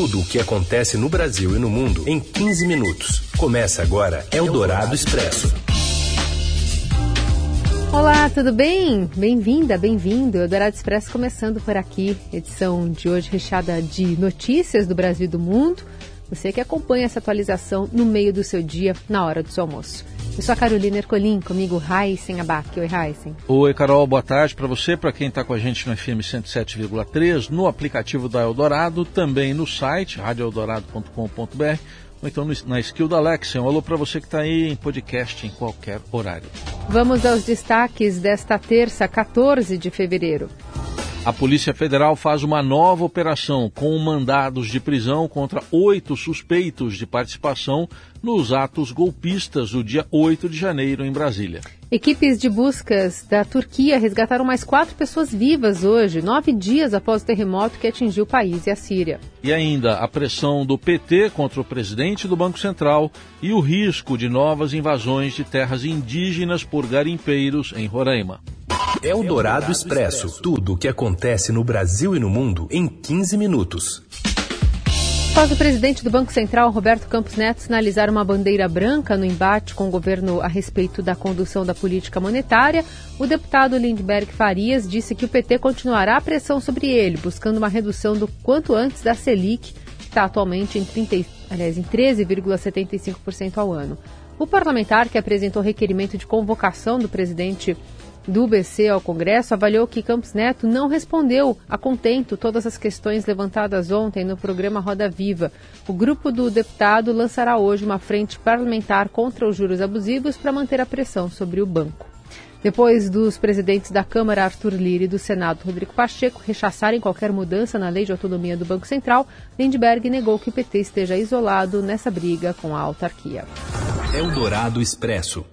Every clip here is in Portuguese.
Tudo o que acontece no Brasil e no mundo em 15 minutos. Começa agora Eldorado Expresso. Olá, tudo bem? Bem-vinda, bem-vindo. Eldorado Expresso começando por aqui. Edição de hoje recheada de notícias do Brasil e do mundo. Você que acompanha essa atualização no meio do seu dia, na hora do seu almoço. Eu sou a Carolina Ercolim, comigo Raíssen Abac. Oi, Raíssen. Oi, Carol, boa tarde para você, para quem está com a gente no FM 107,3, no aplicativo da Eldorado, também no site radioeldorado.com.br ou então na skill da Alexa. Um alô para você que está aí em podcast em qualquer horário. Vamos aos destaques desta terça, 14 de fevereiro. A Polícia Federal faz uma nova operação com mandados de prisão contra oito suspeitos de participação nos atos golpistas do dia 8 de janeiro em Brasília. Equipes de buscas da Turquia resgataram mais quatro pessoas vivas hoje, nove dias após o terremoto que atingiu o país e a Síria. E ainda a pressão do PT contra o presidente do Banco Central e o risco de novas invasões de terras indígenas por garimpeiros em Roraima. É o Dourado Expresso. Tudo o que acontece no Brasil e no mundo em 15 minutos. Após o presidente do Banco Central, Roberto Campos Neto, sinalizar uma bandeira branca no embate com o governo a respeito da condução da política monetária, o deputado Lindbergh Farias disse que o PT continuará a pressão sobre ele, buscando uma redução do quanto antes da Selic, que está atualmente em, 30, aliás, em 13,75% ao ano. O parlamentar, que apresentou requerimento de convocação do presidente do BC ao Congresso avaliou que Campos Neto não respondeu a contento todas as questões levantadas ontem no programa Roda Viva. O grupo do deputado lançará hoje uma frente parlamentar contra os juros abusivos para manter a pressão sobre o banco. Depois dos presidentes da Câmara, Arthur Lira, e do Senado, Rodrigo Pacheco, rechaçarem qualquer mudança na lei de autonomia do Banco Central, Lindbergh negou que o PT esteja isolado nessa briga com a autarquia. Eldorado Expresso.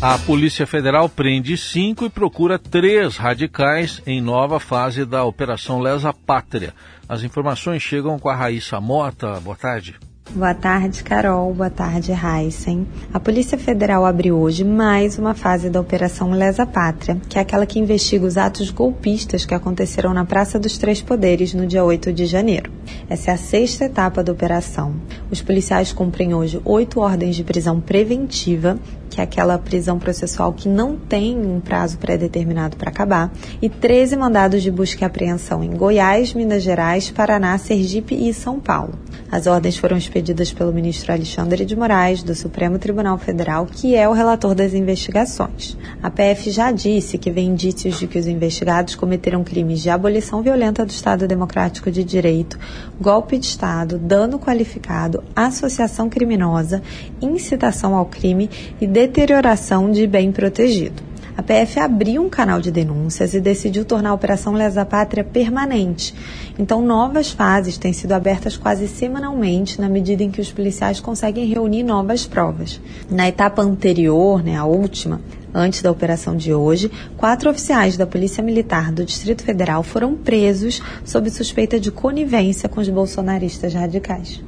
A Polícia Federal prende cinco e procura três radicais em nova fase da Operação Lesa Pátria. As informações chegam com a Raíssa Mota. Boa tarde. Boa tarde, Carol. Boa tarde, Heisen. A Polícia Federal abriu hoje mais uma fase da Operação Lesa Pátria, que é aquela que investiga os atos golpistas que aconteceram na Praça dos Três Poderes no dia 8 de janeiro. Essa é a sexta etapa da operação. Os policiais cumprem hoje oito ordens de prisão preventiva que é aquela prisão processual que não tem um prazo pré-determinado para acabar, e 13 mandados de busca e apreensão em Goiás, Minas Gerais, Paraná, Sergipe e São Paulo. As ordens foram expedidas pelo ministro Alexandre de Moraes, do Supremo Tribunal Federal, que é o relator das investigações. A PF já disse que vê indícios de que os investigados cometeram crimes de abolição violenta do Estado Democrático de Direito, golpe de Estado, dano qualificado, associação criminosa, incitação ao crime e deterioração de bem protegido. A PF abriu um canal de denúncias e decidiu tornar a Operação Lesa Pátria permanente. Então, novas fases têm sido abertas quase semanalmente, na medida em que os policiais conseguem reunir novas provas. Na etapa anterior, né, a última, antes da operação de hoje, quatro oficiais da Polícia Militar do Distrito Federal foram presos sob suspeita de conivência com os bolsonaristas radicais.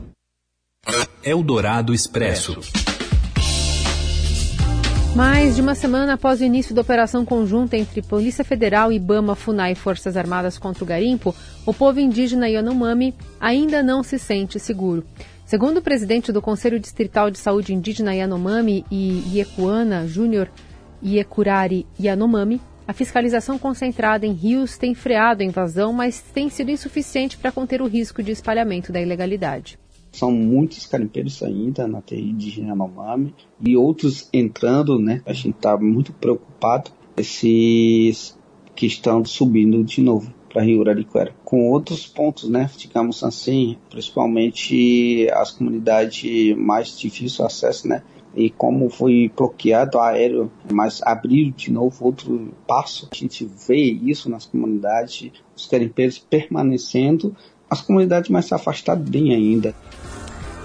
Eldorado Expresso. Mais de uma semana após o início da operação conjunta entre Polícia Federal, IBAMA, FUNAI e Forças Armadas contra o garimpo, o povo indígena Yanomami ainda não se sente seguro. Segundo o presidente do Conselho Distrital de Saúde Indígena Yanomami e Iekuana Júnior Iekurari Yanomami, a fiscalização concentrada em rios tem freado a invasão, mas tem sido insuficiente para conter o risco de espalhamento da ilegalidade. São muitos carimpeiros ainda na TI de Yanomami e outros entrando, né? A gente está muito preocupado esses que estão subindo de novo para Rio Arariquara. Com outros pontos, né? Digamos assim, principalmente as comunidades mais difícil acesso, né? E como foi bloqueado aéreo, mas abriu de novo outro passo, a gente vê isso nas comunidades, os carimpeiros permanecendo, as comunidades mais afastadas bem ainda.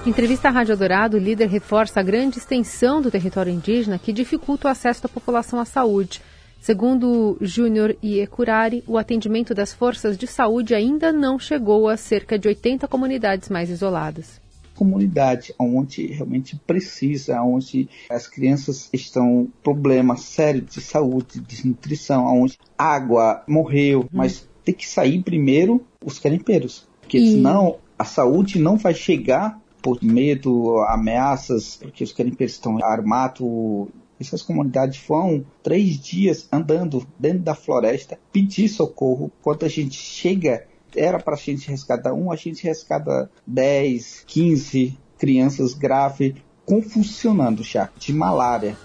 Em entrevista à Rádio Dourado, o líder reforça a grande extensão do território indígena que dificulta o acesso da população à saúde. Segundo Júnior Iecurari, o atendimento das forças de saúde ainda não chegou a cerca de 80 comunidades mais isoladas. Comunidade onde realmente precisa, onde as crianças estão problemas sérios de saúde, de desnutrição, onde água morreu, hum. mas tem que sair primeiro os carimpeiros, porque e... senão A saúde não vai chegar por medo, ameaças, porque os garimpeiros estão armados. Essas comunidades vão três dias andando dentro da floresta, pedir socorro. Quando a gente chega, era para a gente resgatar um, a gente resgata 10, 15 crianças graves, convulsionando já, de malária.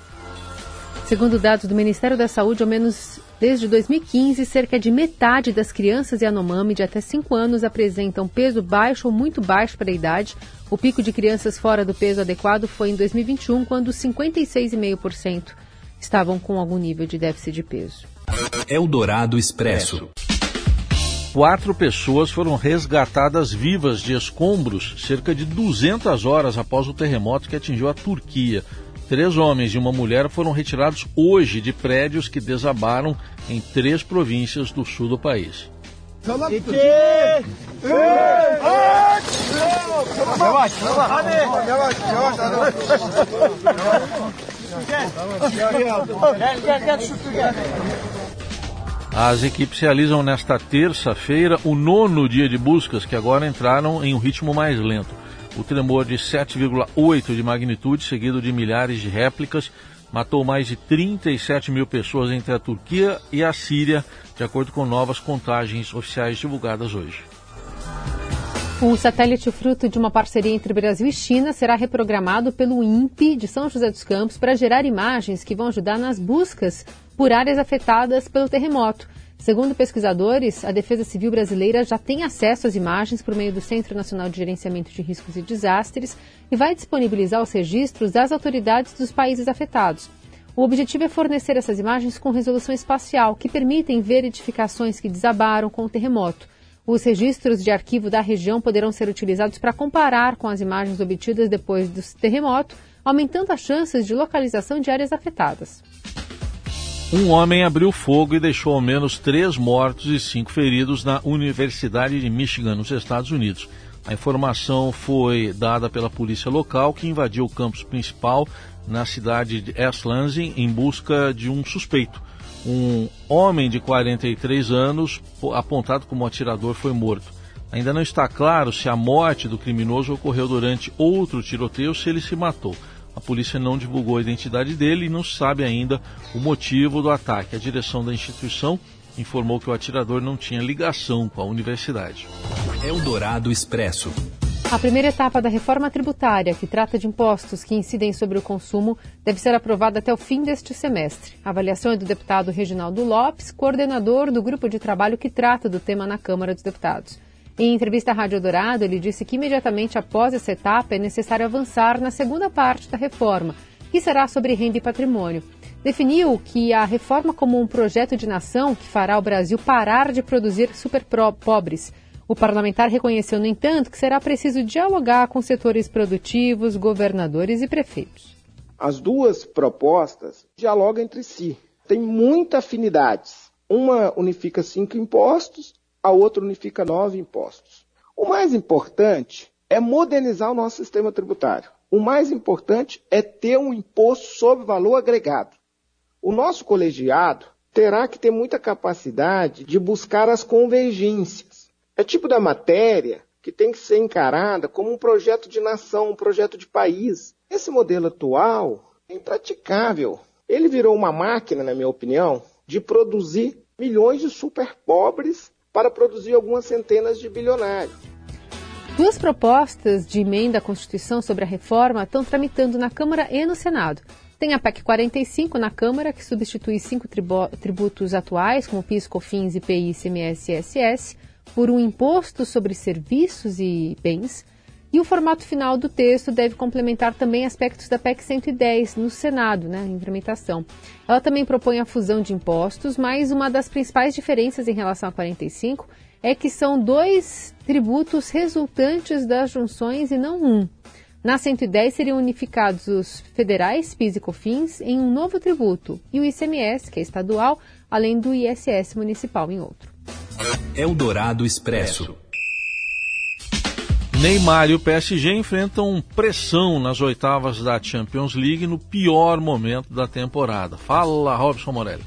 Segundo dados do Ministério da Saúde, ao menos desde 2015, cerca de metade das crianças Yanomami de até 5 anos apresentam peso baixo ou muito baixo para a idade. O pico de crianças fora do peso adequado foi em 2021, quando 56,5% estavam com algum nível de déficit de peso. Eldorado Expresso. Quatro pessoas foram resgatadas vivas de escombros cerca de 200 horas após o terremoto que atingiu a Turquia. Três homens e uma mulher foram retirados hoje de prédios que desabaram em três províncias do sul do país. As equipes realizam nesta terça-feira o nono dia de buscas, que agora entraram em um ritmo mais lento. O tremor de 7,8 de magnitude, seguido de milhares de réplicas, matou mais de 37 mil pessoas entre a Turquia e a Síria, de acordo com novas contagens oficiais divulgadas hoje. O satélite fruto de uma parceria entre Brasil e China será reprogramado pelo INPE de São José dos Campos para gerar imagens que vão ajudar nas buscas por áreas afetadas pelo terremoto. Segundo pesquisadores, a Defesa Civil Brasileira já tem acesso às imagens por meio do Centro Nacional de Gerenciamento de Riscos e Desastres e vai disponibilizar os registros das autoridades dos países afetados. O objetivo é fornecer essas imagens com resolução espacial, que permitem ver edificações que desabaram com o terremoto. Os registros de arquivo da região poderão ser utilizados para comparar com as imagens obtidas depois do terremoto, aumentando as chances de localização de áreas afetadas. Um homem abriu fogo e deixou ao menos três mortos e cinco feridos na Universidade de Michigan, nos Estados Unidos. A informação foi dada pela polícia local, que invadiu o campus principal na cidade de East Lansing em busca de um suspeito. Um homem de 43 anos, apontado como atirador, foi morto. Ainda não está claro se a morte do criminoso ocorreu durante outro tiroteio ou se ele se matou. A polícia não divulgou a identidade dele e não sabe ainda o motivo do ataque. A direção da instituição informou que o atirador não tinha ligação com a universidade. Eldorado Expresso. A primeira etapa da reforma tributária, que trata de impostos que incidem sobre o consumo, deve ser aprovada até o fim deste semestre. A avaliação é do deputado Reginaldo Lopes, coordenador do grupo de trabalho que trata do tema na Câmara dos Deputados. Em entrevista à Rádio Dourado, ele disse que imediatamente após essa etapa é necessário avançar na segunda parte da reforma, que será sobre renda e patrimônio. Definiu que a reforma como um projeto de nação que fará o Brasil parar de produzir super pobres. O parlamentar reconheceu, no entanto, que será preciso dialogar com setores produtivos, governadores e prefeitos. As duas propostas dialogam entre si, têm muitas afinidades. Uma unifica cinco impostos a outra unifica nove impostos. O mais importante é modernizar o nosso sistema tributário. O mais importante é ter um imposto sobre valor agregado. O nosso colegiado terá que ter muita capacidade de buscar as convergências. É tipo da matéria que tem que ser encarada como um projeto de nação, um projeto de país. Esse modelo atual é impraticável. Ele virou uma máquina, na minha opinião, de produzir milhões de super pobres para produzir algumas centenas de bilionários. Duas propostas de emenda à Constituição sobre a reforma estão tramitando na Câmara e no Senado. Tem a PEC 45 na Câmara, que substitui cinco tributos atuais, como PIS, COFINS, IPI, ICMS e ISS, por um imposto sobre serviços e bens e o formato final do texto deve complementar também aspectos da PEC 110 no Senado, né, em tramitação. Ela também propõe a fusão de impostos, mas uma das principais diferenças em relação a 45 é que são dois tributos resultantes das junções e não um. Na 110 seriam unificados os federais, PIS e COFINS, em um novo tributo, e o ICMS, que é estadual, além do ISS municipal em outro. Eldorado Expresso. Neymar e o PSG enfrentam pressão nas oitavas da Champions League no pior momento da temporada. Fala, Robson Morelli.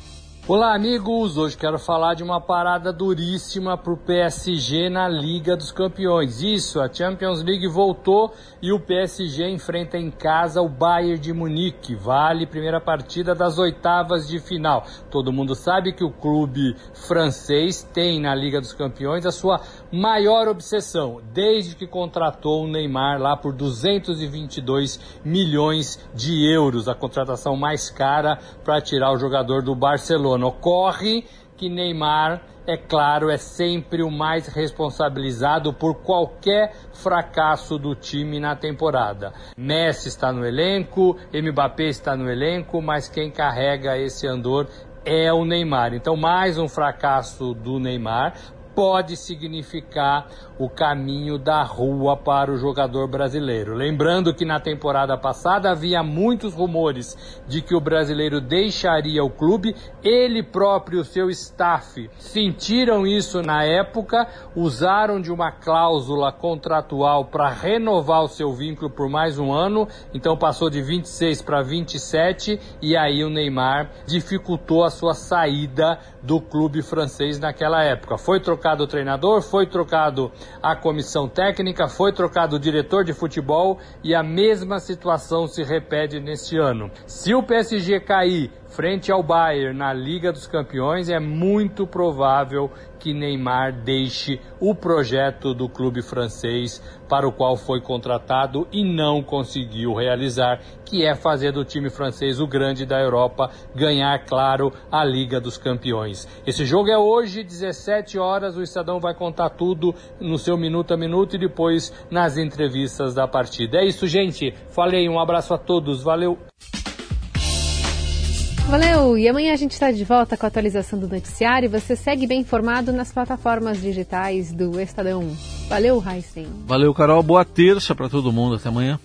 Olá, amigos! Hoje quero falar de uma parada duríssima para o PSG na Liga dos Campeões. Isso, a Champions League voltou e o PSG enfrenta em casa o Bayern de Munique. Vale primeira partida das oitavas de final. Todo mundo sabe que o clube francês tem na Liga dos Campeões a sua maior obsessão, desde que contratou o Neymar lá por 222 milhões de euros, a contratação mais cara para tirar o jogador do Barcelona. Ocorre que Neymar, é claro, é sempre o mais responsabilizado por qualquer fracasso do time na temporada. Messi está no elenco, Mbappé está no elenco, mas quem carrega esse andor é o Neymar. Então, mais um fracasso do Neymar pode significar o caminho da rua para o jogador brasileiro. Lembrando que na temporada passada havia muitos rumores de que o brasileiro deixaria o clube, ele próprio, seu staff, sentiram isso na época, usaram de uma cláusula contratual para renovar o seu vínculo por mais um ano, então passou de 26 para 27 e aí o Neymar dificultou a sua saída do clube francês naquela época. Foi trocado o treinador, foi trocado a comissão técnica, foi trocado o diretor de futebol e a mesma situação se repete neste ano. Se o PSG cair frente ao Bayern na Liga dos Campeões, é muito provável que Neymar deixe o projeto do clube francês para o qual foi contratado e não conseguiu realizar, que é fazer do time francês o grande da Europa ganhar, claro, a Liga dos Campeões. Esse jogo é hoje, 17 horas, o Estadão vai contar tudo no seu minuto a minuto e depois nas entrevistas da partida. É isso, gente. Falei, um abraço a todos, valeu. Valeu! E amanhã a gente está de volta com a atualização do noticiário. Você segue bem informado nas plataformas digitais do Estadão. Valeu, Heisen. Valeu, Carol. Boa terça para todo mundo. Até amanhã.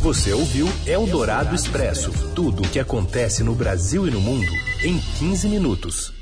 Você ouviu Eldorado Expresso tudo o que acontece no Brasil e no mundo em 15 minutos.